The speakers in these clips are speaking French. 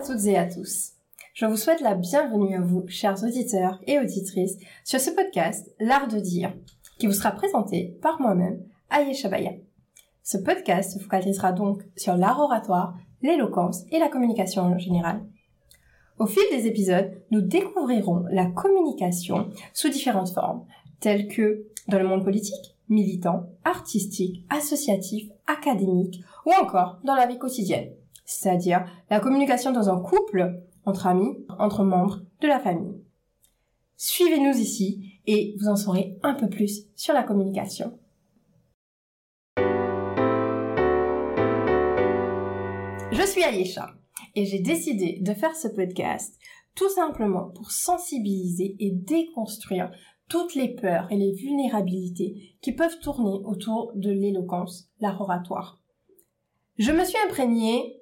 à toutes et à tous. Je vous souhaite la bienvenue à vous, chers auditeurs et auditrices, sur ce podcast L'Art de dire, qui vous sera présenté par moi-même, Ayesha Baya. Ce podcast se focalisera donc sur l'art oratoire, l'éloquence et la communication en général. Au fil des épisodes, nous découvrirons la communication sous différentes formes, telles que dans le monde politique, militant, artistique, associatif, académique ou encore dans la vie quotidienne, c'est-à-dire la communication dans un couple, entre amis, entre membres de la famille. Suivez-nous ici et vous en saurez un peu plus sur la communication. Je suis Ayesha et j'ai décidé de faire ce podcast tout simplement pour sensibiliser et déconstruire toutes les peurs et les vulnérabilités qui peuvent tourner autour de l'éloquence, l'art oratoire. Je me suis imprégnée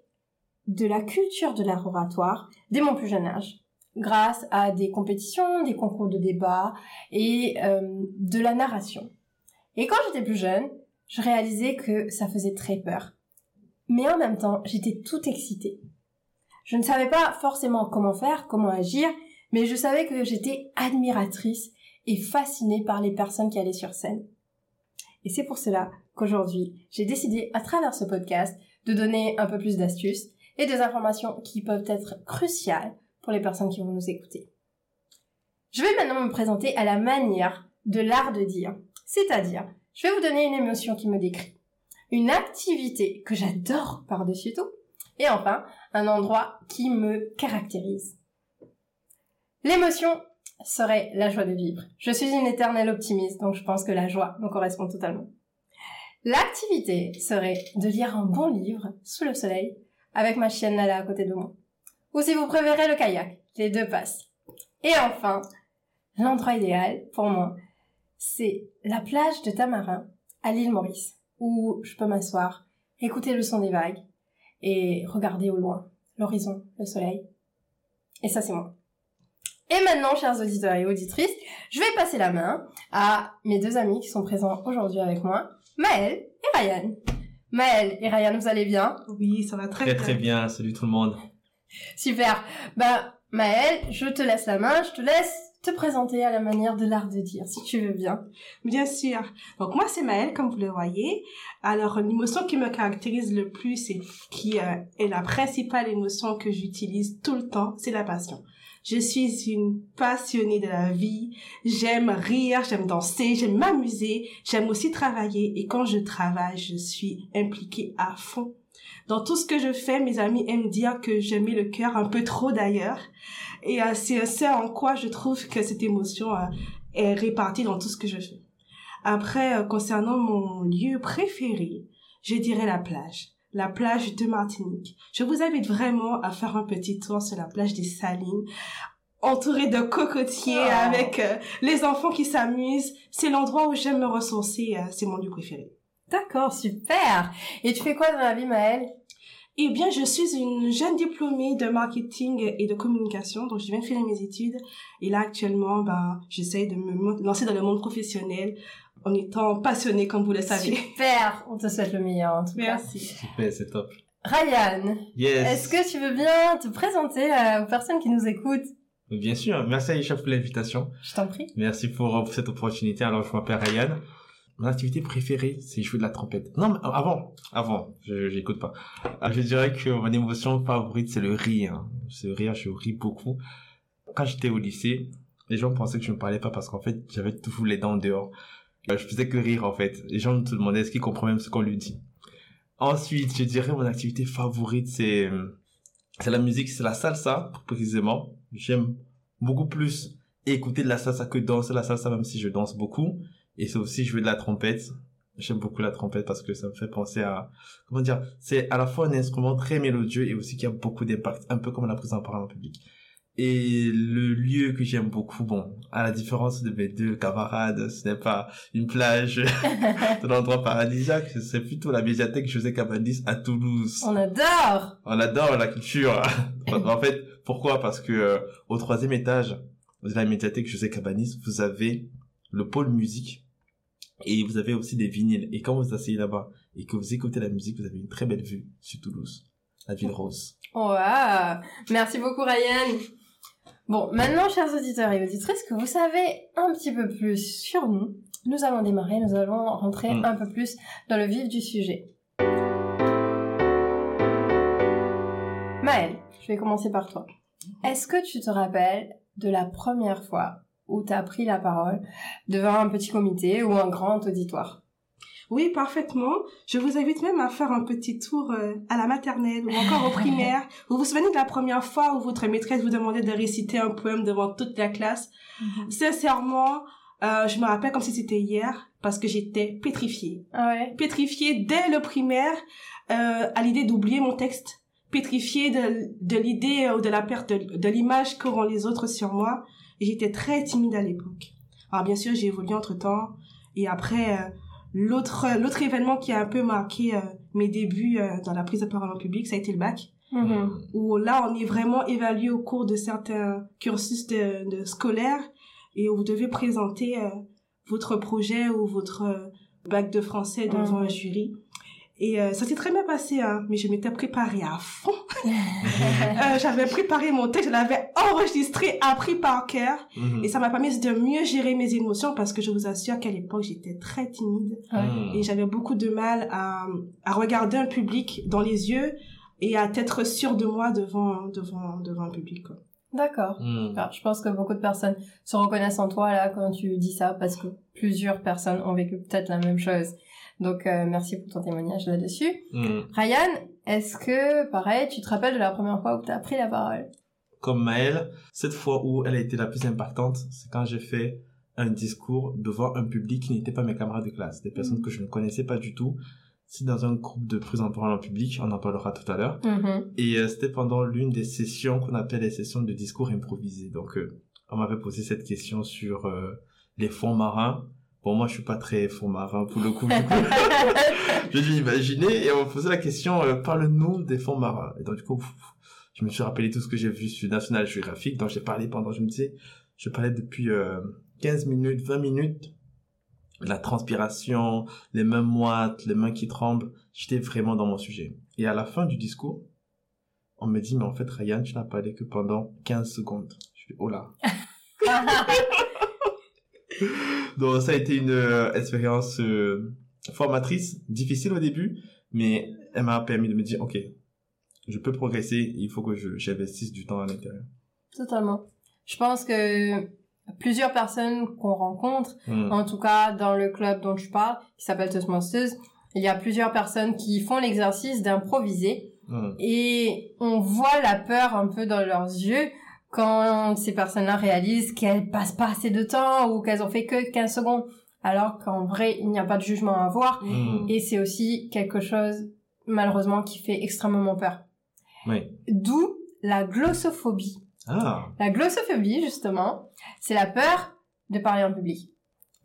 de la culture de l'art oratoire dès mon plus jeune âge, grâce à des compétitions, des concours de débat et euh, de la narration. Et quand j'étais plus jeune, je réalisais que ça faisait très peur. Mais en même temps, j'étais toute excitée. Je ne savais pas forcément comment faire, comment agir, mais je savais que j'étais admiratrice et fascinée par les personnes qui allaient sur scène. Et c'est pour cela qu'aujourd'hui, j'ai décidé à travers ce podcast de donner un peu plus d'astuces et des informations qui peuvent être cruciales pour les personnes qui vont nous écouter. Je vais maintenant me présenter à la manière de l'art de dire, c'est-à-dire, je vais vous donner une émotion qui me décrit, une activité que j'adore par-dessus tout, et enfin, un endroit qui me caractérise. L'émotion serait la joie de vivre. Je suis une éternelle optimiste, donc je pense que la joie me correspond totalement. L'activité serait de lire un bon livre sous le soleil avec ma chienne Nala à côté de moi. Ou si vous préférez le kayak, les deux passent. Et enfin, l'endroit idéal pour moi, c'est la plage de Tamarin à l'île Maurice, où je peux m'asseoir, écouter le son des vagues et regarder au loin l'horizon, le soleil. Et ça, c'est moi. Et maintenant, chers auditeurs et auditrices, je vais passer la main à mes deux amis qui sont présents aujourd'hui avec moi, Maël et Ryan. Maël et Ryan, vous allez bien? Oui, ça va très, Très bien. très bien, salut tout le monde. Super. Bah, Maël, je te laisse la main, je te laisse te présenter à la manière de l'art de dire, si tu veux bien. Bien sûr. Donc moi, c'est Maëlle, comme vous le voyez. Alors, l'émotion qui me caractérise le plus et qui euh, est la principale émotion que j'utilise tout le temps, c'est la passion. Je suis une passionnée de la vie. J'aime rire, j'aime danser, j'aime m'amuser, j'aime aussi travailler. Et quand je travaille, je suis impliquée à fond. Dans tout ce que je fais, mes amis aiment dire que je mets le cœur un peu trop d'ailleurs. Et euh, c'est ce en quoi je trouve que cette émotion euh, est répartie dans tout ce que je fais. Après, euh, concernant mon lieu préféré, je dirais la plage. La plage de Martinique. Je vous invite vraiment à faire un petit tour sur la plage des Salines, entourée de cocotiers, Oh. avec euh, les enfants qui s'amusent. C'est l'endroit où j'aime me ressourcer. euh, c'est mon lieu préféré. D'accord, super. Et tu fais quoi dans la vie, Maël Eh bien, je suis une jeune diplômée de marketing et de communication, donc je viens de finir mes études. Et là, actuellement, ben, j'essaie de me lancer dans le monde professionnel en étant passionnée, comme vous le savez. Super. On te souhaite le meilleur, en tout cas. Merci. Super, c'est top. Ryan, Yes. est-ce que tu veux bien te présenter euh, aux personnes qui nous écoutent? Bien sûr, merci Aïcha pour l'invitation. Je t'en prie. Merci pour, euh, pour cette opportunité. Alors, je m'appelle Ryan. Mon activité préférée, c'est jouer de la trompette. Non, mais avant, avant, je j'écoute pas. Euh, Je dirais que mon émotion favorite, c'est le rire. Ce rire, je ris beaucoup. Quand j'étais au lycée, les gens pensaient que je ne parlais pas parce qu'en fait, j'avais toujours les dents dehors. Je faisais que rire, en fait. Les gens me demandaient est-ce qu'ils comprennent même ce qu'on lui dit. Ensuite, je dirais mon activité favorite, c'est, euh, c'est la musique, c'est la salsa, précisément. J'aime beaucoup plus écouter de la salsa que danser la salsa, même si je danse beaucoup. Et c'est aussi jouer de la trompette. J'aime beaucoup la trompette parce que ça me fait penser à, comment dire, c'est à la fois un instrument très mélodieux et aussi qui a beaucoup d'impact, un peu comme la prise en parole en public. Et le lieu que j'aime beaucoup, bon, à la différence de mes deux camarades, ce n'est pas une plage de l'endroit paradisiaque, c'est plutôt la médiathèque José Cabanis à Toulouse. On adore. On adore la culture. en fait, pourquoi? Parce que euh, au troisième étage de la médiathèque José Cabanis, vous avez le pôle musique et vous avez aussi des vinyles. Et quand vous vous asseyez là-bas et que vous écoutez la musique, vous avez une très belle vue sur Toulouse. la ville rose. Wow. Merci beaucoup, Ryan. Bon, maintenant, chers auditeurs et auditrices, que vous savez un petit peu plus sur nous, nous allons démarrer, nous allons rentrer Mm. un peu plus dans le vif du sujet. Maëlle, je vais commencer par toi. Est-ce que tu te rappelles de la première fois où tu as pris la parole devant un petit comité ou un grand auditoire? Oui, parfaitement. Je vous invite même à faire un petit tour euh, à la maternelle ou encore au primaire. Vous vous souvenez de la première fois où votre maîtresse vous demandait de réciter un poème devant toute la classe? Sincèrement, euh, je me rappelle comme si c'était hier parce que j'étais pétrifiée. Ah ouais? Pétrifiée dès le primaire euh, à l'idée d'oublier mon texte. Pétrifiée de, de l'idée euh, ou de la perte de, de l'image qu'auront les autres sur moi. J'étais très timide à l'époque. Alors bien sûr, j'ai évolué entre temps. Et après, euh, l'autre l'autre événement qui a un peu marqué euh, mes débuts euh, dans la prise de parole en public, ça a été le bac. Mhm. Où là, on est vraiment évalué au cours de certains cursus de, de scolaires et où vous devez présenter euh, votre projet ou votre bac de français devant Mhm. un jury. Et euh, ça s'est très bien passé, hein, mais je m'étais préparée à fond. Euh, j'avais préparé mon texte, je l'avais enregistré, appris par cœur. Mhm. Et ça m'a permis de mieux gérer mes émotions parce que je vous assure qu'à l'époque, j'étais très timide. Mhm. Et j'avais beaucoup de mal à, à regarder un public dans les yeux et à être sûre de moi devant, devant, devant un public. Quoi. D'accord. Je pense que beaucoup de personnes se reconnaissent en toi là quand tu dis ça parce que plusieurs personnes ont vécu peut-être la même chose. Donc euh, merci pour ton témoignage là-dessus. Mhm. Ryan, est-ce que pareil, tu te rappelles de la première fois où tu as pris la parole? Comme Maëlle, cette fois où elle a été la plus impactante, c'est quand j'ai fait un discours devant un public qui n'était pas mes camarades de classe, des personnes que je ne connaissais pas du tout. C'est dans un groupe de prise en parole en public, on en parlera tout à l'heure. Mhm. Et euh, c'était pendant l'une des sessions qu'on appelle les sessions de discours improvisés. Donc, euh, on m'avait posé cette question sur les fonds marins. Bon, moi, je suis pas très fond marin pour le coup. du coup. je dû imaginer et on me posait la question euh, parle-nous des fonds marins. Et donc, du coup, je me suis rappelé tout ce que j'ai vu sur National Geographic. Donc, j'ai parlé pendant, je me disais, je parlais depuis euh, 15 minutes, 20 minutes. La transpiration, les mains moites, les mains qui tremblent. J'étais vraiment dans mon sujet. Et à la fin du discours, on me dit, mais en fait, Ryan, tu n'as parlé que pendant 15 secondes. Je fais, oh là. Donc, ça a été une euh, expérience euh, formatrice, difficile au début, mais elle m'a permis de me dire, ok, je peux progresser, il faut que je, j'investisse du temps à l'intérieur. Totalement. Je pense que plusieurs personnes qu'on rencontre, Hmm. en tout cas dans le club dont je parle, qui s'appelle Toastmasters, il y a plusieurs personnes qui font l'exercice d'improviser Hmm. et on voit la peur un peu dans leurs yeux quand ces personnes-là réalisent qu'elles passent pas assez de temps ou qu'elles ont fait que 15 secondes alors qu'en vrai il n'y a pas de jugement à avoir Hmm. et c'est aussi quelque chose malheureusement qui fait extrêmement peur. Oui. D'où la glossophobie. Ah. La glossophobie, justement, c'est la peur de parler en public.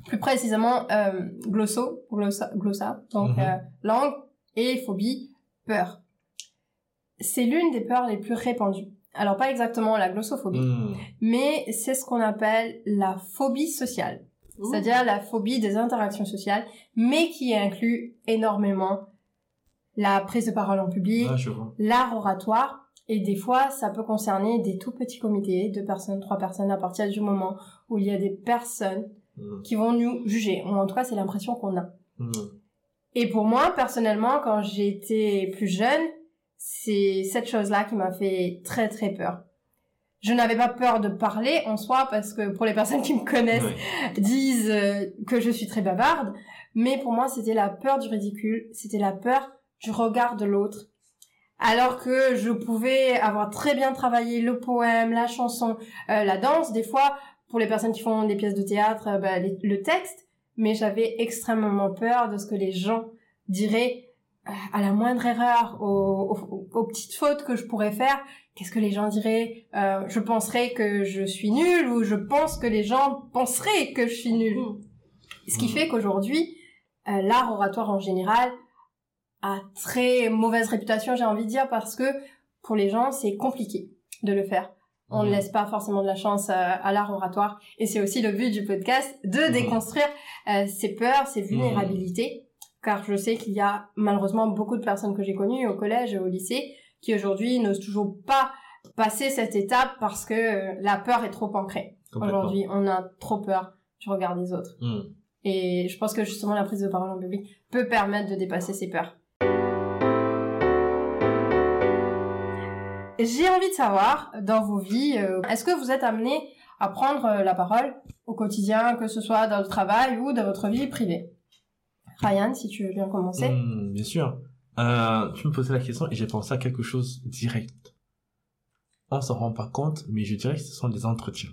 Plus précisément, euh, glosso, glossa, glossa, donc Mhm. euh, langue, et phobie, peur. C'est l'une des peurs les plus répandues. Alors pas exactement la glossophobie, Hmm. mais c'est ce qu'on appelle la phobie sociale, c'est-à-dire la phobie des interactions sociales, mais qui inclut énormément la prise de parole en public, Ah, l'art oratoire et des fois ça peut concerner des tout petits comités, deux personnes, trois personnes à partir du moment où il y a des personnes Hmm. qui vont nous juger. Ou en tout cas c'est l'impression qu'on a. Hmm. Et pour moi personnellement quand j'étais plus jeune, c'est cette chose-là qui m'a fait très très peur. Je n'avais pas peur de parler en soi parce que pour les personnes qui me connaissent disent euh, que je suis très bavarde, mais pour moi c'était la peur du ridicule, c'était la peur du regard de l'autre. Alors que je pouvais avoir très bien travaillé le poème, la chanson, euh, la danse, des fois pour les personnes qui font des pièces de théâtre, euh, bah, les- le texte, mais j'avais extrêmement peur de ce que les gens diraient à la moindre erreur, aux, aux- aux petites fautes que je pourrais faire. Qu'est-ce que les gens diraient? Euh, Je penserais que je suis nulle ou je pense que les gens penseraient que je suis nulle. Mhm. Ce qui fait qu'aujourd'hui, euh, l'art oratoire en général a très mauvaise réputation, j'ai envie de dire, parce que pour les gens, c'est compliqué de le faire. On ne Mhm. laisse pas forcément de la chance euh, à l'art oratoire. Et c'est aussi le but du podcast de Mhm. déconstruire euh, ces peurs, ces vulnérabilités. Car je sais qu'il y a malheureusement beaucoup de personnes que j'ai connues au collège et au lycée qui aujourd'hui n'osent toujours pas passer cette étape parce que euh, la peur est trop ancrée. Aujourd'hui, on a trop peur du regard des autres. Hmm. Et je pense que justement la prise de parole en public peut permettre de dépasser ces peurs. J'ai envie de savoir, dans vos vies, euh, est-ce que vous êtes amené à prendre euh, la parole au quotidien, que ce soit dans le travail ou dans votre vie privée? Ryan, si tu veux bien commencer. Hmm, bien sûr. Euh, tu me posais la question et j'ai pensé à quelque chose direct. On s'en rend pas compte, mais je dirais que ce sont des entretiens.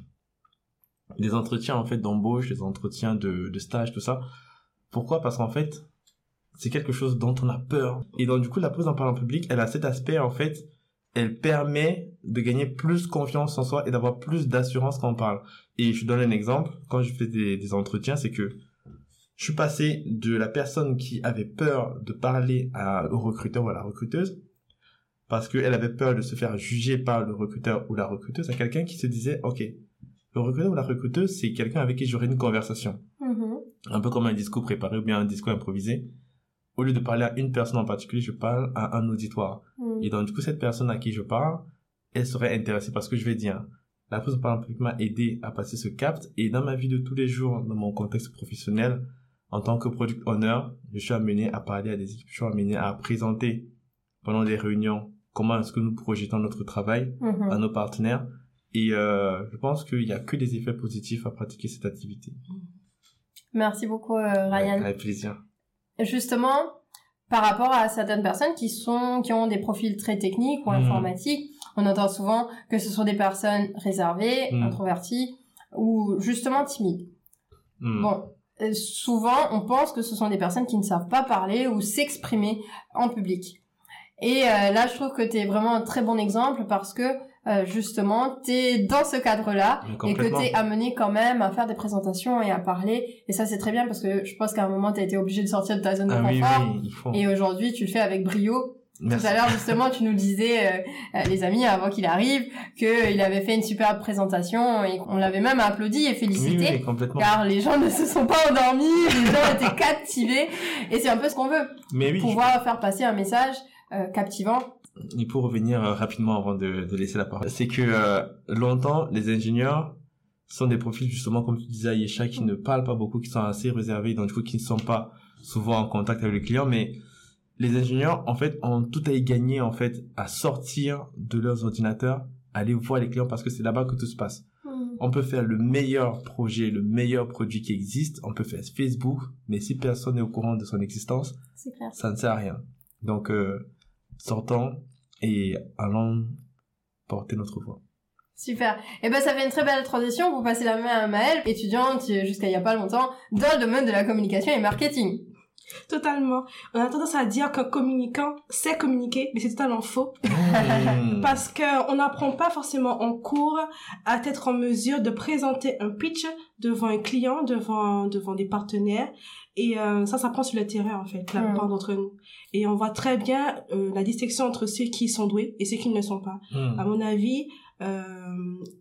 Des entretiens en fait d'embauche, des entretiens de, de stage, tout ça. Pourquoi? Parce qu'en fait, c'est quelque chose dont on a peur. Et donc du coup, la prise en parole en public, elle a cet aspect en fait, elle permet de gagner plus confiance en soi et d'avoir plus d'assurance quand on parle. Et je donne un exemple. Quand je fais des, des entretiens, c'est que je suis passé de la personne qui avait peur de parler à, au recruteur ou à la recruteuse parce qu'elle avait peur de se faire juger par le recruteur ou la recruteuse à quelqu'un qui se disait ok le recruteur ou la recruteuse c'est quelqu'un avec qui j'aurai une conversation Mhm. un peu comme un discours préparé ou bien un discours improvisé au lieu de parler à une personne en particulier je parle à un auditoire Mhm. et donc du coup cette personne à qui je parle elle serait intéressée parce que je vais dire la prise parole publique m'a aidé à passer ce cap et dans ma vie de tous les jours dans mon contexte professionnel en tant que product owner, je suis amené à parler à des équipes, je suis amené à présenter pendant des réunions comment est-ce que nous projetons notre travail Mhm. à nos partenaires. Et euh, je pense qu'il n'y a que des effets positifs à pratiquer cette activité. Merci beaucoup, euh, Ryan. Avec plaisir. justement par rapport à certaines personnes qui sont qui ont des profils très techniques ou Mhm. informatiques on entend souvent que ce sont des personnes réservées Mhm. introverties ou justement timides bon souvent on pense que ce sont des personnes qui ne savent pas parler ou s'exprimer en public et euh, là je trouve que tu es vraiment un très bon exemple parce que euh, justement tu es dans ce cadre là Mais et que tu es amené quand même à faire des présentations et à parler et ça c'est très bien parce que je pense qu'à un moment tu as été obligé de sortir de ta zone de Ah oui, confort oui, faut. et aujourd'hui, tu le fais avec brio. Merci. Tout à l'heure, justement, tu nous disais, euh, euh, les amis, avant qu'il arrive, qu'il avait fait une superbe présentation et qu'on l'avait même applaudi et Oui, félicité. oui, complètement. Car les gens ne se sont pas endormis, les gens étaient captivés. Et c'est un peu ce qu'on veut. Mais oui, Pouvoir faire passer un message euh, captivant. Et pour revenir euh, rapidement avant de, de laisser la parole, c'est que euh, longtemps, les ingénieurs sont des profils justement, comme tu disais Aïcha, qui ne parlent pas beaucoup, qui sont assez réservés, donc du coup qui ne sont pas souvent en contact avec le client, mais les ingénieurs, en fait, ont tout à y gagner, en fait, à sortir de leurs ordinateurs, aller voir les clients parce que c'est là-bas que tout se passe. On peut faire le meilleur projet, le meilleur produit qui existe, on peut faire Facebook, mais si personne n'est au courant de son existence, clair. ça ne sert à rien. Donc, euh, sortons et allons porter notre voix. Super. Et ben, ça fait une très belle transition pour passer la main à Maëlle, étudiante jusqu'à il y a pas longtemps dans le domaine de la communication et marketing. Totalement. On a tendance à dire qu'un communicant sait communiquer, mais c'est totalement faux. Mmh. Parce que on n'apprend pas forcément en cours à être en mesure de présenter un pitch devant un client, devant devant des partenaires. Et euh, ça, ça prend sur le terrain en fait, la Mm. plupart d'entre nous. Et on voit très bien euh, la distinction entre ceux qui sont doués et ceux qui ne le sont pas. Mmh. À mon avis, euh,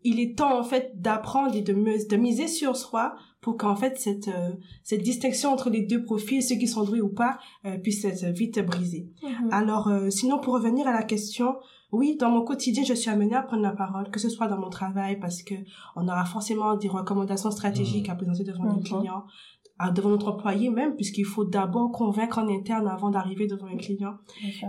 il est temps en fait d'apprendre et de, me- de miser sur soi pour qu'en fait cette euh, cette distinction entre les deux profils, ceux qui sont doués ou pas, euh, puisse être vite brisée. Alors, euh, sinon, pour revenir à la question, oui, dans mon quotidien, je suis amenée à prendre la parole, que ce soit dans mon travail, parce que on aura forcément des recommandations stratégiques à présenter devant Mhm. les clients, devant notre employé même, puisqu'il faut d'abord convaincre en interne avant d'arriver devant un client.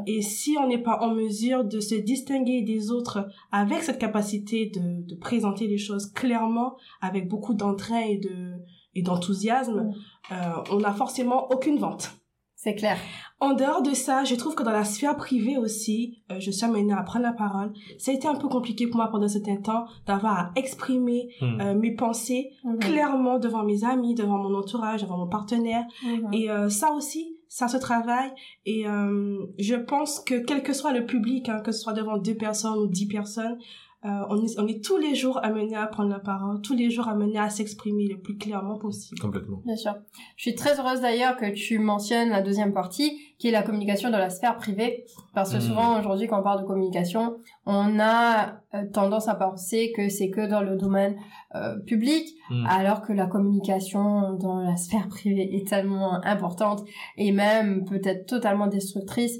Et si on n'est pas en mesure de se distinguer des autres avec cette capacité de, de présenter les choses clairement, avec beaucoup d'entrain et de et d'enthousiasme, Mm. euh, on n'a forcément aucune vente. C'est clair. En dehors de ça, je trouve que dans la sphère privée aussi, euh, je suis amenée à prendre la parole. Ça a été un peu compliqué pour moi pendant ce temps d'avoir à exprimer Mmh. euh, mes pensées Mhm. clairement devant mes amis, devant mon entourage, devant mon partenaire. Mhm. Et euh, ça aussi, ça se travaille. Et euh, je pense que quel que soit le public, hein, que ce soit devant deux personnes ou dix personnes, euh, on, est, on est tous les jours amenés à prendre la parole, tous les jours amenés à s'exprimer le plus clairement possible. Complètement. Bien sûr. Je suis très heureuse d'ailleurs que tu mentionnes la deuxième partie, qui est la communication dans la sphère privée, parce que Mm. souvent aujourd'hui quand on parle de communication, on a euh, tendance à penser que c'est que dans le domaine euh, public, Mmh. alors que la communication dans la sphère privée est tellement importante et même peut-être totalement destructrice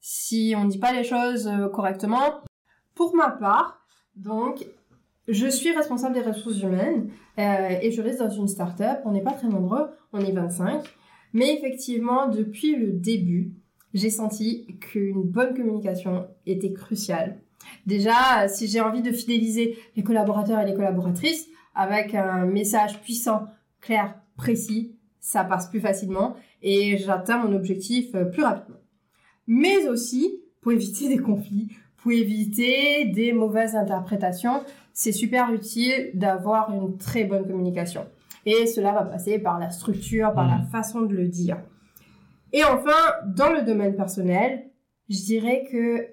si on ne dit pas les choses euh, correctement. Pour ma part, donc, je suis responsable des ressources humaines euh, et je reste dans une start-up. On n'est pas très nombreux, on est 25. Mais effectivement, depuis le début, j'ai senti qu'une bonne communication était cruciale. Déjà, si j'ai envie de fidéliser les collaborateurs et les collaboratrices avec un message puissant, clair, précis, ça passe plus facilement et j'atteins mon objectif euh, plus rapidement. Mais aussi pour éviter des conflits, éviter des mauvaises interprétations, c'est super utile d'avoir une très bonne communication. Et cela va passer par la structure, par la mmh. façon de le dire. Et enfin, dans le domaine personnel, je dirais que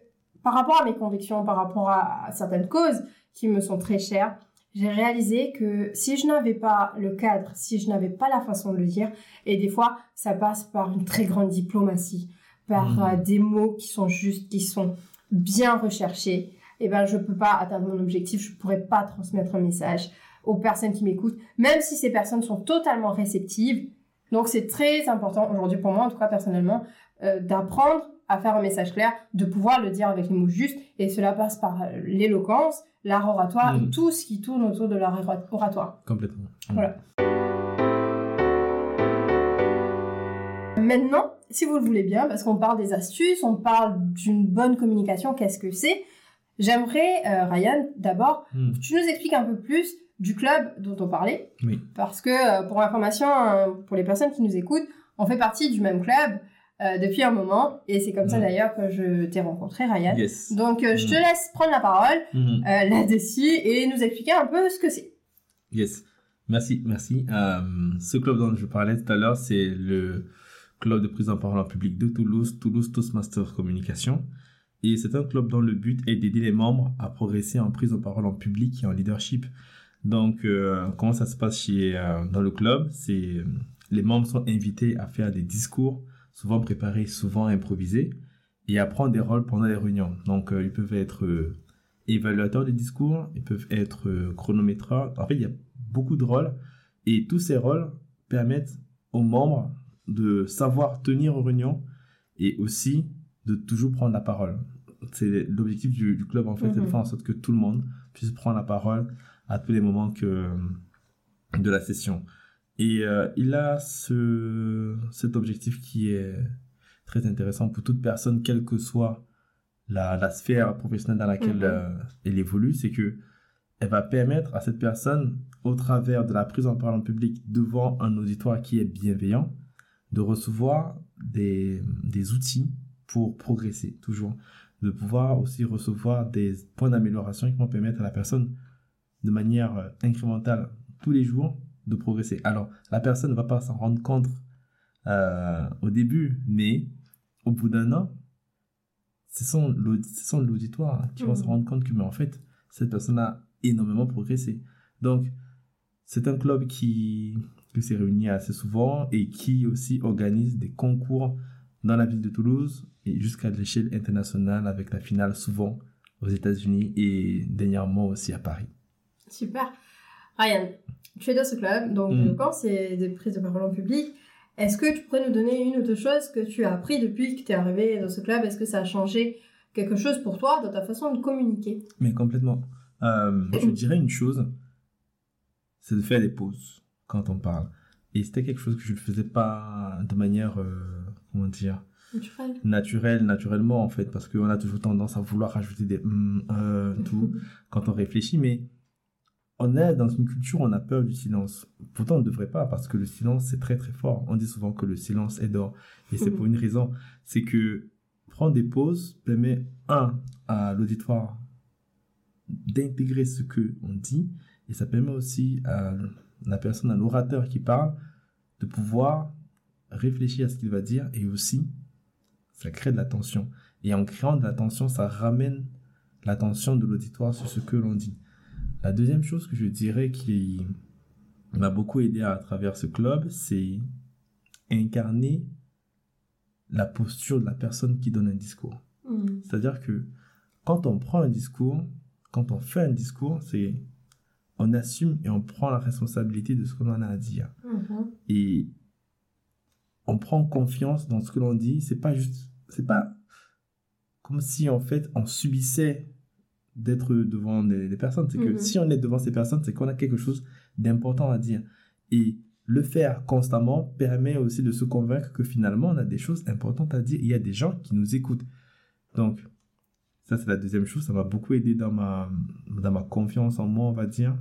par rapport à mes convictions, par rapport à, certaines causes qui me sont très chères, j'ai réalisé que si je n'avais pas le cadre, si je n'avais pas la façon de le dire, et des fois, ça passe par une très grande diplomatie, par mmh. euh, des mots qui sont justes, qui sont bien recherchés, et eh ben je peux pas atteindre mon objectif, je pourrais pas transmettre un message aux personnes qui m'écoutent, même si ces personnes sont totalement réceptives. Donc c'est très important aujourd'hui pour moi, en tout cas personnellement, euh, d'apprendre à faire un message clair, de pouvoir le dire avec les mots justes, et cela passe par l'éloquence, l'art oratoire, et mm. tout ce qui tourne autour de l'art oratoire. Complètement. Voilà. Maintenant, si vous le voulez bien, parce qu'on parle des astuces, on parle d'une bonne communication, qu'est-ce que c'est J'aimerais, euh, Ryan, d'abord, mm. tu nous expliques un peu plus du club dont on parlait. Oui. Parce que, euh, pour information, pour les personnes qui nous écoutent, on fait partie du même club. Euh, depuis un moment. Et c'est comme ça d'ailleurs que je t'ai rencontré, Ryan. Donc euh, je te laisse prendre la parole euh, là-dessus et nous expliquer un peu ce que c'est. Yes. Merci, merci. ce club dont je parlais tout à l'heure, c'est le club de prise en parole en public de Toulouse, Toulouse Toastmasters Communication. Et c'est un club dont le but est d'aider les membres à progresser en prise en parole en public et en leadership. Donc, comment ça se passe chez, dans le club? C'est les membres sont invités à faire des discours souvent préparés, souvent improvisés, et à prendre des rôles pendant les réunions. Donc, euh, ils peuvent être euh, évaluateurs des discours, ils peuvent être euh, chronométreurs. En fait, il y a beaucoup de rôles, et tous ces rôles permettent aux membres de savoir tenir aux réunions et aussi de toujours prendre la parole. C'est l'objectif du, club, en fait, c'est de mhm. faire en sorte que tout le monde puisse prendre la parole à tous les moments que, de la session. Et euh, il a ce, cet objectif qui est très intéressant pour toute personne, quelle que soit la, la sphère professionnelle dans laquelle mhm. euh, elle évolue, c'est que elle va permettre à cette personne, au travers de la prise en parole en public devant un auditoire qui est bienveillant, de recevoir des, des outils pour progresser toujours, de pouvoir aussi recevoir des points d'amélioration qui vont permettre à la personne de manière euh, incrémentale tous les jours de progresser. Alors, la personne ne va pas s'en rendre compte euh, au début, mais au bout d'un an, ce sont l'auditoire qui vont se mmh. rendre compte que, mais en fait, cette personne a énormément progressé. Donc, c'est un club qui, qui s'est réuni assez souvent et qui aussi organise des concours dans la ville de Toulouse et jusqu'à l'échelle internationale avec la finale souvent aux États-Unis et dernièrement aussi à Paris. Super. Ryan, tu es dans ce club, donc mm. quand c'est des prises de parole en public, est-ce que tu pourrais nous donner une ou deux choses que tu as appris depuis que tu es arrivé dans ce club? Est-ce que ça a changé quelque chose pour toi dans ta façon de communiquer? Mais complètement. Euh, je dirais une chose, c'est de faire des pauses quand on parle. Et c'était quelque chose que je ne faisais pas de manière, euh, comment dire, naturelle. naturelle, naturellement en fait, parce qu'on a toujours tendance à vouloir rajouter des mm, euh, tout quand on réfléchit, mais on est dans une culture où on a peur du silence. Pourtant, on ne devrait pas, parce que le silence, c'est très très fort. On dit souvent que le silence est d'or. Et c'est pour une raison. C'est que prendre des pauses permet, un, à l'auditoire d'intégrer ce que on dit, et ça permet aussi à la personne, à l'orateur qui parle, de pouvoir réfléchir à ce qu'il va dire, et aussi, ça crée de l'attention. Et en créant de l'attention, ça ramène l'attention de l'auditoire sur ce que l'on dit. La deuxième chose que je dirais qui m'a beaucoup aidé à travers ce club, c'est incarner la posture de la personne qui donne un discours. Mm. C'est-à-dire que quand on prend un discours, quand on fait un discours, c'est on assume et on prend la responsabilité de ce que l'on a à dire. Mm-hmm. Et on prend confiance dans ce que l'on dit. C'est pas juste, c'est pas comme si en fait on subissait d'être devant des, personnes. C'est que Mhm. si on est devant ces personnes, c'est qu'on a quelque chose d'important à dire. Et le faire constamment permet aussi de se convaincre que finalement on a des choses importantes à dire. Il y a des gens qui nous écoutent. Donc, ça c'est la deuxième chose. Ça m'a beaucoup aidé dans ma, dans ma confiance en moi, on va dire.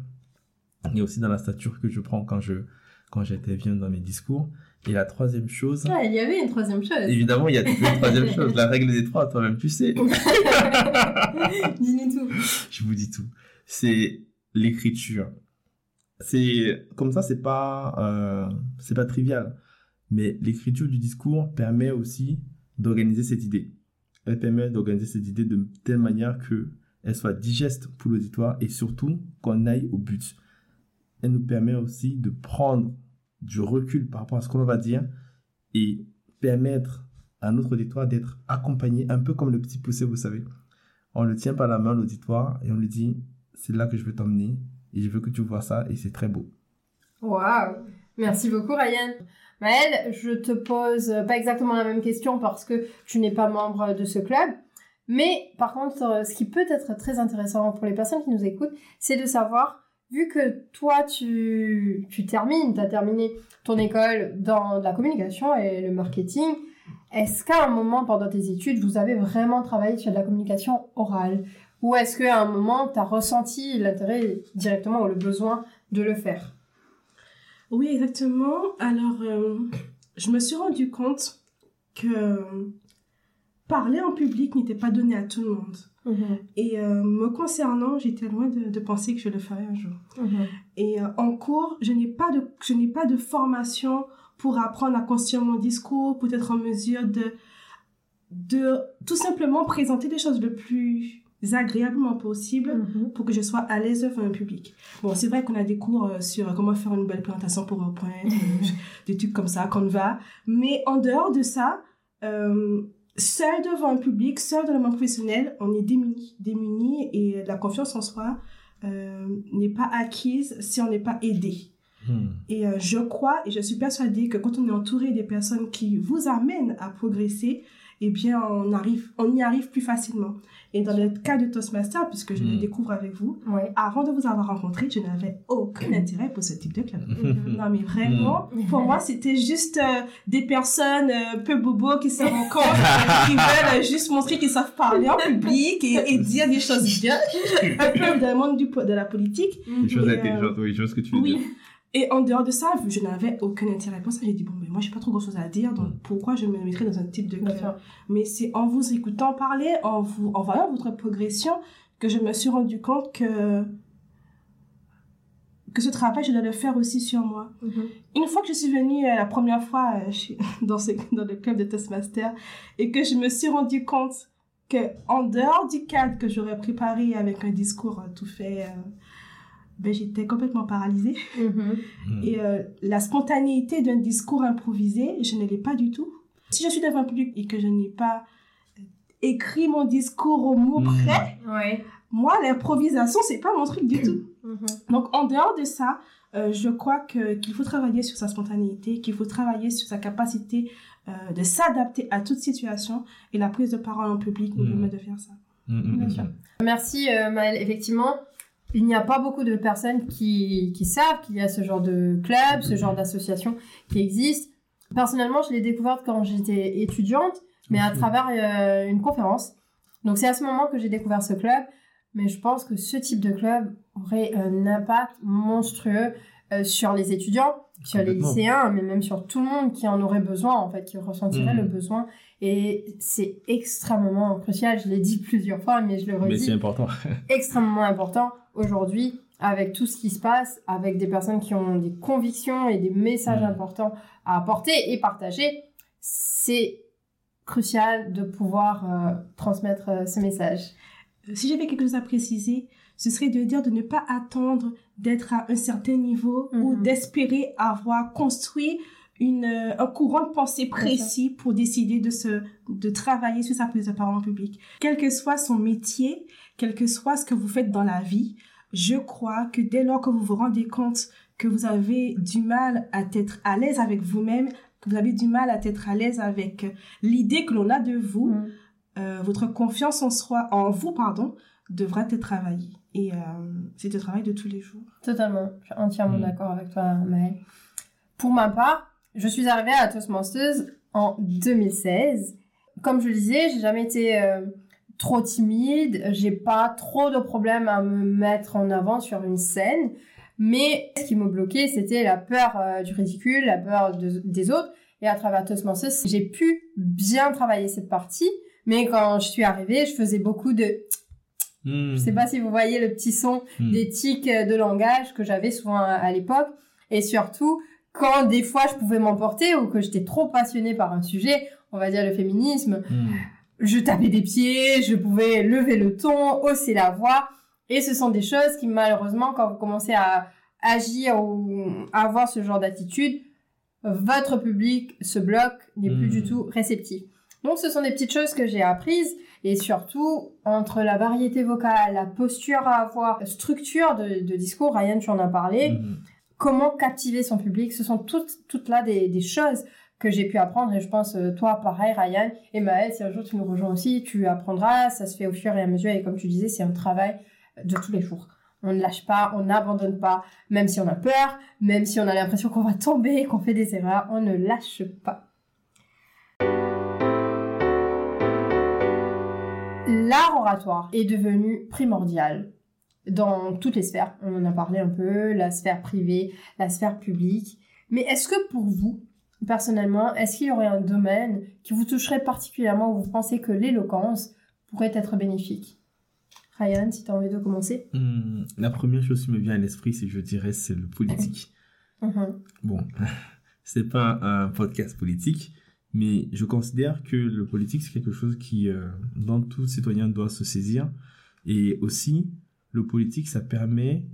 Et aussi dans la stature que je prends quand je quand j'interviens dans mes discours. Et la troisième chose, Ah, il y avait une troisième chose. évidemment, il y a une troisième chose, la règle des trois, toi-même tu sais. Dis-nous tout. je vous dis tout. C'est l'écriture. C'est comme ça, c'est pas euh, c'est pas trivial, mais l'écriture du discours permet aussi d'organiser cette idée. Elle permet d'organiser cette idée de telle manière que elle soit digeste pour l'auditoire et surtout qu'on aille au but. Elle nous permet aussi de prendre du recul par rapport à ce qu'on va dire et permettre à notre auditoire d'être accompagné un peu comme le petit poussé, vous savez on le tient par la main, l'auditoire, et on lui dit, c'est là que je veux t'emmener, et je veux que tu vois ça, et c'est très beau. Waouh Merci beaucoup Ryan. Maëlle, je te pose pas exactement la même question parce que tu n'es pas membre de ce club. Mais par contre, euh, ce qui peut être très intéressant pour les personnes qui nous écoutent, c'est de savoir, vu que toi tu, termines, tu as terminé ton école dans la communication et le marketing, est-ce qu'à un moment pendant tes études, vous avez vraiment travaillé sur de la communication orale? Ou est-ce qu'à un moment, tu as ressenti l'intérêt directement ou le besoin de le faire? Oui, exactement. Alors, euh, je me suis rendu compte que parler en public n'était pas donné à tout le monde. Et euh, me concernant, j'étais loin de, de penser que je le ferais un jour. Et euh, en cours, je n'ai pas de, je n'ai pas de formation pour apprendre à construire mon discours, pour être en mesure de, de tout simplement présenter les choses le plus agréablement possible Mhm. pour que je sois à l'aise devant un public. Bon, c'est vrai qu'on a des cours euh, sur comment faire une belle présentation pour PowerPoint, des trucs comme ça, Canva, mais en dehors de ça, euh, seul devant un public, seul dans le monde professionnel, on est démuni, démuni et la confiance en soi euh, n'est pas acquise si on n'est pas aidé. Et euh, je crois et je suis persuadée que quand on est entouré des personnes qui vous amènent à progresser, eh bien, on, arrive, on y arrive plus facilement. Et dans le cas de Toastmaster, puisque je le Mm. découvre avec vous, Ouais. avant de vous avoir rencontré, je n'avais aucun intérêt pour ce type de club. Mhm. Non, mais vraiment, pour moi, c'était juste euh, des personnes euh, peu bobos qui se rencontrent, qui veulent euh, juste montrer qu'ils savent parler en public et, et dire des choses bien. Un peu dans le monde du, de la politique. Des choses euh, intelligentes, oui, vois ce que tu veux Oui. dire. Et en dehors de ça, je n'avais aucun intérêt pour ça. J'ai dit, bon, mais moi, j'ai pas trop grand chose à dire, donc Mm. pourquoi je me mettrais dans un type de sûr. Mais c'est en vous écoutant parler, en, vous, en voyant votre progression, que je me suis rendu compte que, que ce travail, je dois le faire aussi sur moi. Mhm. Une fois que je suis venue euh, la première fois euh, chez- dans, ce, dans le club de Toastmaster et que je me suis rendu compte que en dehors du cadre que j'aurais préparé avec un discours euh, tout fait, euh, ben, j'étais complètement paralysée. Mhm. Mm. Et euh, la spontanéité d'un discours improvisé, je ne l'ai pas du tout. Si je suis devant un public et que je n'ai pas euh, écrit mon discours au mot Mm. près, Ouais. moi, l'improvisation, c'est pas mon truc du tout. Mhm. Donc, en dehors de ça, euh, je crois que qu'il faut travailler sur sa spontanéité, qu'il faut travailler sur sa capacité euh, de s'adapter à toute situation. Et la prise de parole en public nous Mm. permet de faire ça. Bien sûr. Merci euh, Maëlle. Effectivement, il n'y a pas beaucoup de personnes qui, qui savent qu'il y a ce genre de club, ce genre d'association qui existe. Personnellement, je l'ai découverte quand j'étais étudiante, mais à travers euh, une conférence. Donc c'est à ce moment que j'ai découvert ce club. Mais je pense que ce type de club aurait un impact monstrueux euh, sur les étudiants, sur les lycéens, mais même sur tout le monde qui en aurait besoin, en fait, qui ressentirait Mhm. le besoin. Et c'est extrêmement crucial. Je l'ai dit plusieurs fois, mais je le Mais redis c'est important. extrêmement important aujourd'hui avec tout ce qui se passe, avec des personnes qui ont des convictions et des messages Mm. importants à apporter et partager. C'est crucial de pouvoir euh, transmettre euh, ce message. Si j'avais quelque chose à préciser, ce serait de dire de ne pas attendre d'être à un certain niveau ou Mhm. d'espérer avoir construit une, euh, un courant de pensée précis pour décider de, se, de travailler sur sa prise de parole en public. Quel que soit son métier, quel que soit ce que vous faites dans la vie, je crois que dès lors que vous vous rendez compte que vous avez du mal à être à l'aise avec vous-même, que vous avez du mal à être à l'aise avec l'idée que l'on a de vous, Mm. euh, votre confiance en soi, en vous, pardon, devra être travaillée. Et euh, c'est le travail de tous les jours. Totalement. Je suis entièrement Mm. d'accord avec toi, Maëlle. Pour ma part, je suis arrivée à Toastmasters en 2016. Comme je le disais, j'ai jamais été euh, trop timide. J'ai pas trop de problèmes à me mettre en avant sur une scène. Mais ce qui me bloquait, c'était la peur euh, du ridicule, la peur de- des autres. Et à travers Toastmasters, j'ai pu bien travailler cette partie. Mais quand je suis arrivée, je faisais beaucoup de... Hmm. Je sais pas si vous voyez le petit son Hmm. des tics de langage que j'avais souvent à, à l'époque. Et surtout, quand des fois je pouvais m'emporter ou que j'étais trop passionnée par un sujet, on va dire le féminisme, Hmm. je tapais des pieds, je pouvais lever le ton, hausser la voix. Et ce sont des choses qui, malheureusement, quand vous commencez à agir ou à avoir ce genre d'attitude, votre public se bloque, n'est plus Hmm. du tout réceptif. Donc, ce sont des petites choses que j'ai apprises. Et surtout, entre la variété vocale, la posture à avoir, la structure de, de discours, Ryan, tu en as parlé, Hmm. comment captiver son public, ce sont toutes, toutes là des, des choses que j'ai pu apprendre. Et je pense euh, toi pareil Ryan et Maëlle si un jour tu nous rejoins aussi tu apprendras. Ça se fait au fur et à mesure. Et comme tu disais c'est un travail de tous les jours. On ne lâche pas on n'abandonne pas même si on a peur même si on a l'impression qu'on va tomber qu'on fait des erreurs on ne lâche pas l'art oratoire est devenu primordial dans toutes les sphères. On en a parlé un peu, la sphère privée, la sphère publique. Mais est-ce que pour vous, personnellement, est-ce qu'il y aurait un domaine qui vous toucherait particulièrement où vous pensez que l'éloquence pourrait être bénéfique? Ryan, si tu as envie de commencer. Hmm. La première chose qui me vient à l'esprit, c'est, je dirais, c'est le politique. Mhm. Bon, c'est pas un podcast politique, mais je considère que le politique, c'est quelque chose qui, euh, dont tout citoyen doit se saisir. Et aussi, le politique, ça permet,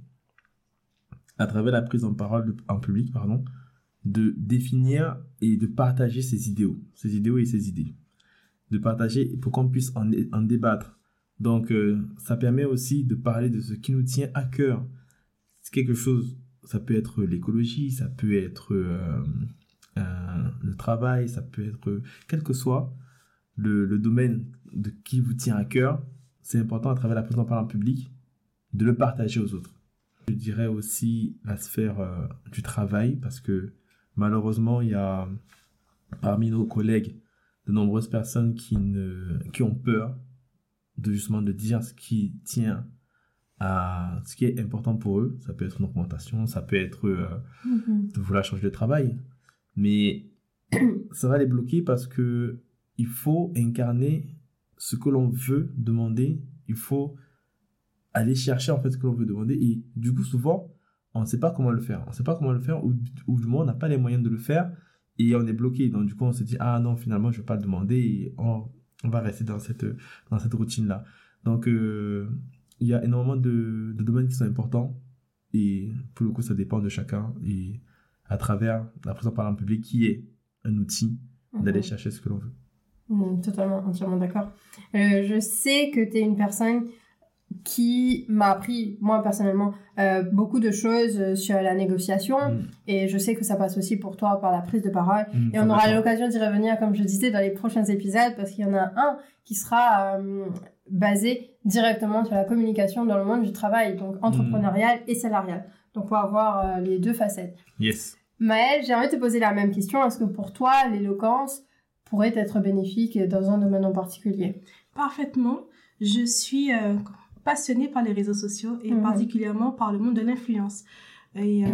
à travers la prise en parole en public, pardon, de définir et de partager ses idéaux, ses idéaux et ses idées. De partager pour qu'on puisse en, débattre. Donc, euh, ça permet aussi de parler de ce qui nous tient à cœur. C'est quelque chose, ça peut être l'écologie, ça peut être euh, le travail, ça peut être, euh, quel que soit le, le domaine de qui vous tient à cœur, c'est important à travers la prise en parole en public de le partager aux autres. Je dirais aussi la sphère euh, du travail parce que malheureusement, il y a parmi nos collègues de nombreuses personnes qui, ne, qui ont peur de justement de dire ce qui tient à ce qui est important pour eux. Ça peut être une augmentation, ça peut être euh, Mhm. de vouloir changer de travail. Mais ça va les bloquer parce que il faut incarner ce que l'on veut demander. Il faut aller chercher en fait ce que l'on veut demander. Et du coup, souvent, on ne sait pas comment le faire. On ne sait pas comment le faire ou, du moins on n'a pas les moyens de le faire et on est bloqué. Donc du coup, on se dit, ah non, finalement, je ne vais pas le demander et on, on va rester dans cette, dans cette routine-là. Donc, euh, il y a énormément de, de domaines qui sont importants et pour le coup, ça dépend de chacun. Et à travers la en parole en public, qui est un outil d'aller Mhm. chercher ce que l'on veut. Mhm, Totalement, entièrement d'accord. Euh, je sais que tu es une personne qui m'a appris, moi personnellement, euh, beaucoup de choses euh, sur la négociation. Mm. Et je sais que ça passe aussi pour toi par la prise de parole. Et on aura l'occasion d'y revenir, comme je disais, dans les prochains épisodes, parce qu'il y en a un qui sera euh, basé directement sur la communication dans le monde du travail, donc entrepreneurial et salarial. Donc on va avoir euh, les deux facettes. Yes. Maëlle, j'aimerais te poser la même question. Est-ce que pour toi, l'éloquence pourrait être bénéfique dans un domaine en particulier? Parfaitement. Je suis euh, passionnée par les réseaux sociaux et Mhm. particulièrement par le monde de l'influence. Et euh,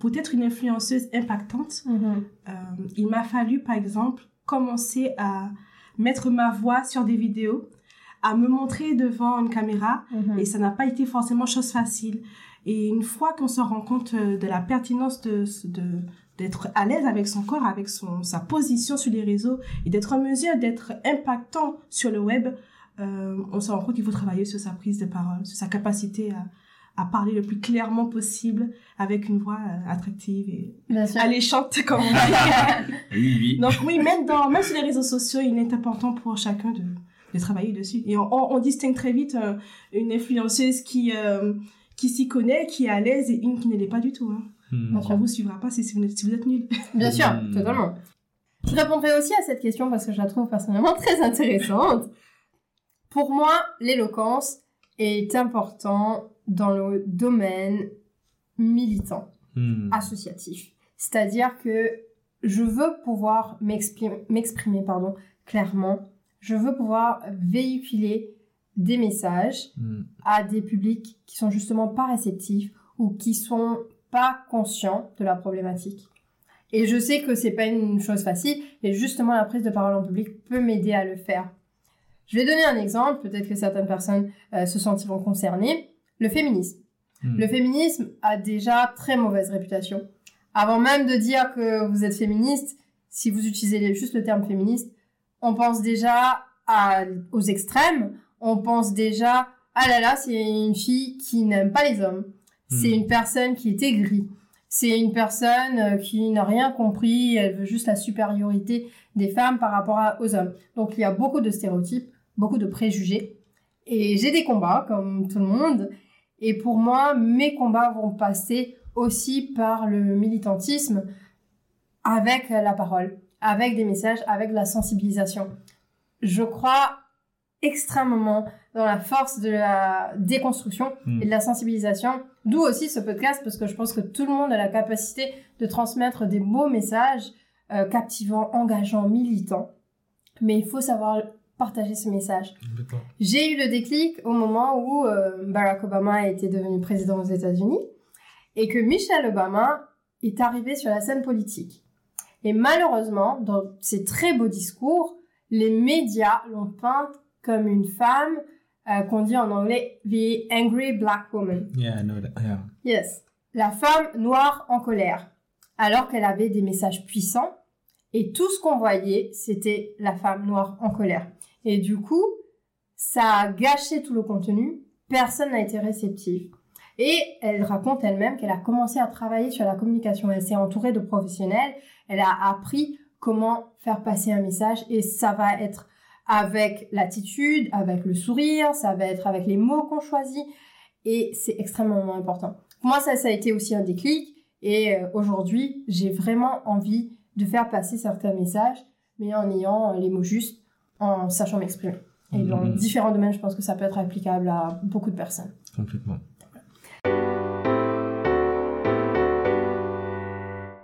pour être une influenceuse impactante, euh, il m'a fallu, par exemple, commencer à mettre ma voix sur des vidéos, à me montrer devant une caméra, Mhm. et ça n'a pas été forcément chose facile. Et une fois qu'on se rend compte euh, de la pertinence de, de- d'être à l'aise avec son corps, avec son, sa position sur les réseaux, et d'être en mesure d'être impactant sur le web, euh, on se rend compte qu'il faut travailler sur sa prise de parole, sur sa capacité à, à parler le plus clairement possible, avec une voix euh, attractive et Bien sûr. alléchante, comme on dit. Oui, oui. Donc oui, même, dans, même sur les réseaux sociaux, il est important pour chacun de, de travailler dessus. Et on, on- on distingue très vite euh, une influenceuse qui, euh, qui s'y connaît, qui est à l'aise, et une qui ne l'est pas du tout. Hein. Hmm. Bien Donc on vous suivra pas si, si vous, êtes- si vous êtes nul. Bien sûr, Mhm. totalement. Je répondrai aussi à cette question parce que je la trouve personnellement très intéressante. Pour moi, l'éloquence est important dans le domaine militant, Hmm. associatif. C'est-à-dire que je veux pouvoir m'exprimer, m'exprimer, pardon, clairement. Je veux pouvoir véhiculer des messages Hmm. à des publics qui sont justement pas réceptifs ou qui sont pas conscients de la problématique. Et je sais que c'est pas une chose facile et justement la prise de parole en public peut m'aider à le faire. Je vais donner un exemple, peut-être que certaines personnes euh, se sentiront concernées. Le féminisme. Hmm. Le féminisme a déjà très mauvaise réputation. Avant même de dire que vous êtes féministe, si vous utilisez juste le terme féministe, on pense déjà à- aux extrêmes. On pense déjà, ah là là, c'est une fille qui n'aime pas les hommes. C'est Hmm. une personne qui est aigrie. C'est une personne euh, qui n'a rien compris. Elle veut juste la supériorité des femmes par rapport à- aux hommes. Donc il y a beaucoup de stéréotypes, beaucoup de préjugés. Et j'ai des combats, comme tout le monde. Et pour moi, mes combats vont passer aussi par le militantisme avec la parole, avec des messages, avec la sensibilisation. Je crois extrêmement dans la force de la déconstruction Hmm. et de la sensibilisation, d'où aussi ce podcast, parce que je pense que tout le monde a la capacité de transmettre des beaux messages euh, captivants, engageants, militants. Mais il faut savoir partager ce message. J'ai eu le déclic au moment où euh, Barack Obama était devenu président aux États-Unis et que Michelle Obama est arrivée sur la scène politique. Et malheureusement, dans ses très beaux discours, les médias l'ont peinte comme une femme euh, qu'on dit en anglais the angry black woman. Yeah, I know that. Yeah. Yes, la femme noire en colère, alors qu'elle avait des messages puissants et tout ce qu'on voyait, c'était la femme noire en colère. Et du coup, ça a gâché tout le contenu, personne n'a été réceptif. Et elle raconte elle-même qu'elle a commencé à travailler sur la communication, elle s'est entourée de professionnels, elle a appris comment faire passer un message et ça va être avec l'attitude, avec le sourire, ça va être avec les mots qu'on choisit et c'est extrêmement important. Pour moi, ça, ça a été aussi un déclic. Et euh, aujourd'hui, j'ai vraiment envie de faire passer certains messages, mais en ayant euh, les mots justes, en sachant m'exprimer. Et dans Mhm. différents domaines, je pense que ça peut être applicable à beaucoup de personnes. Complètement.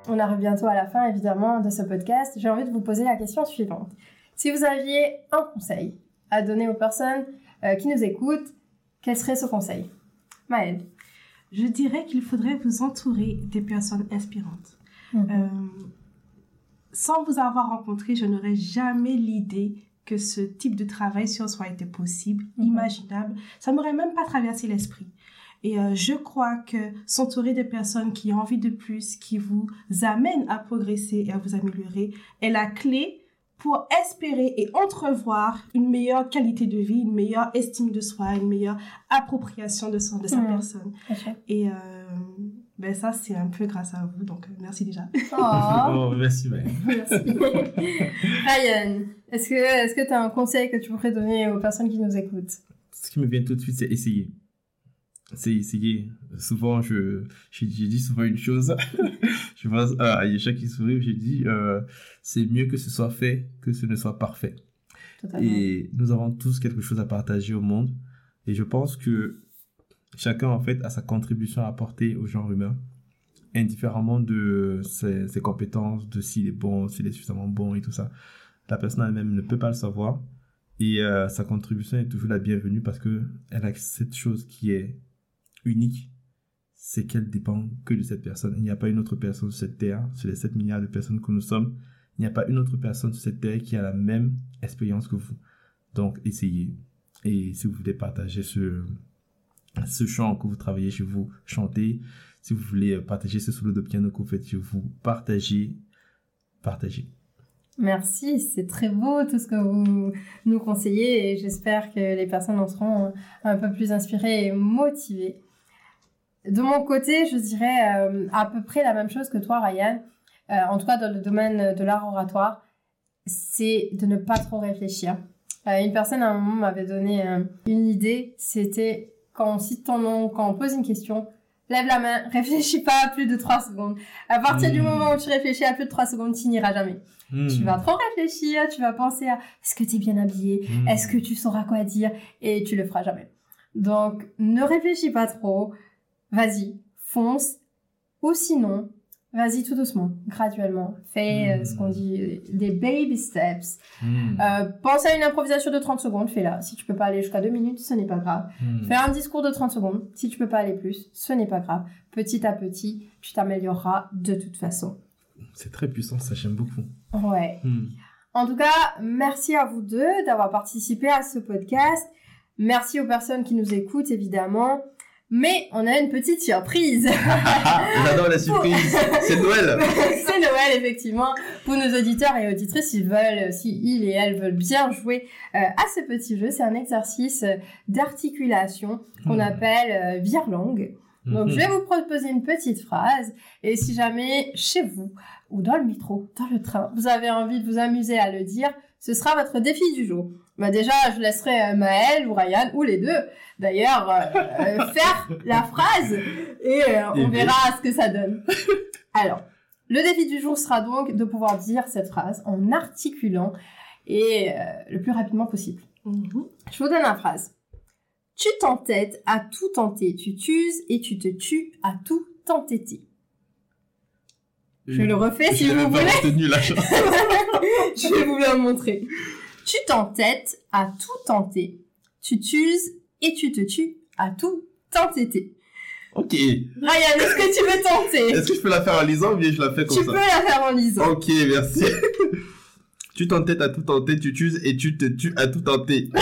On arrive bientôt à la fin, évidemment, de ce podcast. J'ai envie de vous poser la question suivante. Si vous aviez un conseil à donner aux personnes euh, qui nous écoutent, quel serait ce conseil? Maëlle Je dirais qu'il faudrait vous entourer des personnes inspirantes. Mhm. Euh, sans vous avoir rencontré, je n'aurais jamais l'idée que ce type de travail sur soi était possible, Mhm. imaginable. Ça m'aurait même pas traversé l'esprit. Et euh, je crois que s'entourer des personnes qui ont envie de plus, qui vous amènent à progresser et à vous améliorer, est la clé pour espérer et entrevoir une meilleure qualité de vie, une meilleure estime de soi, une meilleure appropriation de, son, de sa personne. Et euh, ben ça, c'est un peu grâce à vous, donc euh, merci déjà. Oh, Oh, merci. Ryan, est-ce que est-ce que tu as un conseil que tu pourrais donner aux personnes qui nous écoutent? Ce qui me vient tout de suite, c'est essayer. C'est essayer. Souvent, je, je dis souvent une chose. je pense à Yesha qui sourit, je dis, euh, c'est mieux que ce soit fait que ce ne soit parfait. Totalement. Et nous avons tous quelque chose à partager au monde. Et je pense que chacun, en fait, a sa contribution à apporter au genre humain, indifféremment de ses, ses compétences, de s'il est bon, s'il est suffisamment bon et tout ça. La personne elle-même ne peut pas le savoir. Et euh, sa contribution est toujours la bienvenue parce que elle a cette chose qui est unique, c'est qu'elle dépend que de cette personne. Il n'y a pas une autre personne sur cette terre, sur les 7 milliards de personnes que nous sommes, il n'y a pas une autre personne sur cette terre qui a la même expérience que vous. Donc, essayez. Et si vous voulez partager ce, ce chant que vous travaillez chez vous, chantez. Si vous voulez partager ce solo de piano que vous faites chez vous, partagez. Partagez. Merci, c'est très beau tout ce que vous nous conseillez et j'espère que les personnes en seront un peu plus inspirées et motivées. De mon côté, je dirais euh, à peu près la même chose que toi, Ryan. Euh, en tout cas, dans le domaine de l'art oratoire, c'est de ne pas trop réfléchir. Euh, une personne à un moment m'avait donné une idée, c'était quand on cite ton nom, quand on pose une question, Lève la main, réfléchis pas à plus de 3 secondes. À partir du Hmm. moment où tu réfléchis à plus de 3 secondes, tu n'iras jamais. Hmm. Tu vas trop réfléchir, tu vas penser à est-ce que tu es bien habillé, Hmm. est-ce que tu sauras quoi dire? Et tu le feras jamais. Donc, ne réfléchis pas trop, vas-y, fonce ou sinon, vas-y tout doucement, graduellement. Fais euh, Hmm. ce qu'on dit euh, des baby steps. Hmm. Euh, pense à une improvisation de 30 secondes, fais-la. Si tu peux pas aller jusqu'à 2 minutes, ce n'est pas grave. Hmm. Fais un discours de 30 secondes. Si tu peux pas aller plus, ce n'est pas grave. Petit à petit, tu t'amélioreras de toute façon. C'est très puissant, ça j'aime beaucoup. Ouais. Hmm. En tout cas, merci à vous deux d'avoir participé à ce podcast. Merci aux personnes qui nous écoutent, évidemment. Mais on a une petite surprise. J'adore la surprise. C'est Noël. C'est Noël, effectivement. Pour nos auditeurs et auditrices, s'ils veulent, si ils et elles veulent bien jouer euh, à ce petit jeu, c'est un exercice d'articulation qu'on Hmm. appelle euh, virlangue. Donc, Mhm. je vais vous proposer une petite phrase. Et si jamais, chez vous, ou dans le métro, dans le train, vous avez envie de vous amuser à le dire, ce sera votre défi du jour. Bah déjà, je laisserai euh, Maëlle ou Ryan, ou les deux, d'ailleurs, euh, euh, faire la phrase. Et euh, on Et verra ce que ça donne. Alors, le défi du jour sera donc de pouvoir dire cette phrase en articulant et euh, le plus rapidement possible. Mhm. Je vous donne la phrase. Tu t'entêtes à tout tenter, tu t'uses et tu te tues à tout t'entêter. Je le refais si vous voulez. Je vais vous le montrer. Tu t'entêtes à tout tenter, tu t'uses et tu te tues à tout t'entêter. Ok. Ryan, est-ce que tu veux tenter? Est-ce que je peux la faire en lisant ou bien je la fais comme Tu ça? peux la faire en lisant. Ok, merci. tu t'entêtes à tout tenter, tu tues et tu te tues à tout tenter.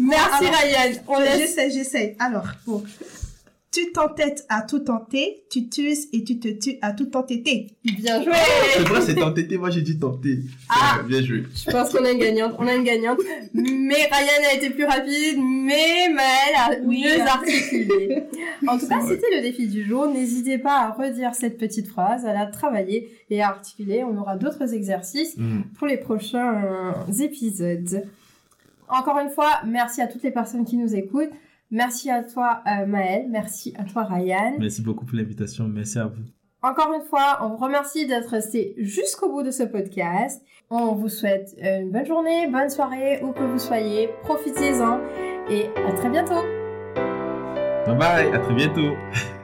Merci Alors, Ryan. On laisse J'essaie, j'essaie. Alors, bon. Tu t'entêtes à tout tenter, tu t'uses et tu te tues à tout t'entêter. bien joué. C'est vrai, c'est tenter. Moi, j'ai dit tenter. Ah. Bien joué. Je pense qu'on a une gagnante. On a une gagnante. Mais Ryan a été plus rapide, mais Maëlle a Oui. mieux articulé. En tout cas, c'était le défi du jour. N'hésitez pas à redire cette petite phrase, à la travailler et à articuler. On aura d'autres exercices Hmm. pour les prochains épisodes. Encore une fois, merci à toutes les personnes qui nous écoutent. Merci à toi euh, Maëlle, merci à toi Ryan. Merci beaucoup pour l'invitation. Merci à vous. Encore une fois, on vous remercie d'être resté jusqu'au bout de ce podcast. On vous souhaite euh, une bonne journée, bonne soirée, où que vous soyez. Profitez-en et à très bientôt. Bye bye. À très bientôt.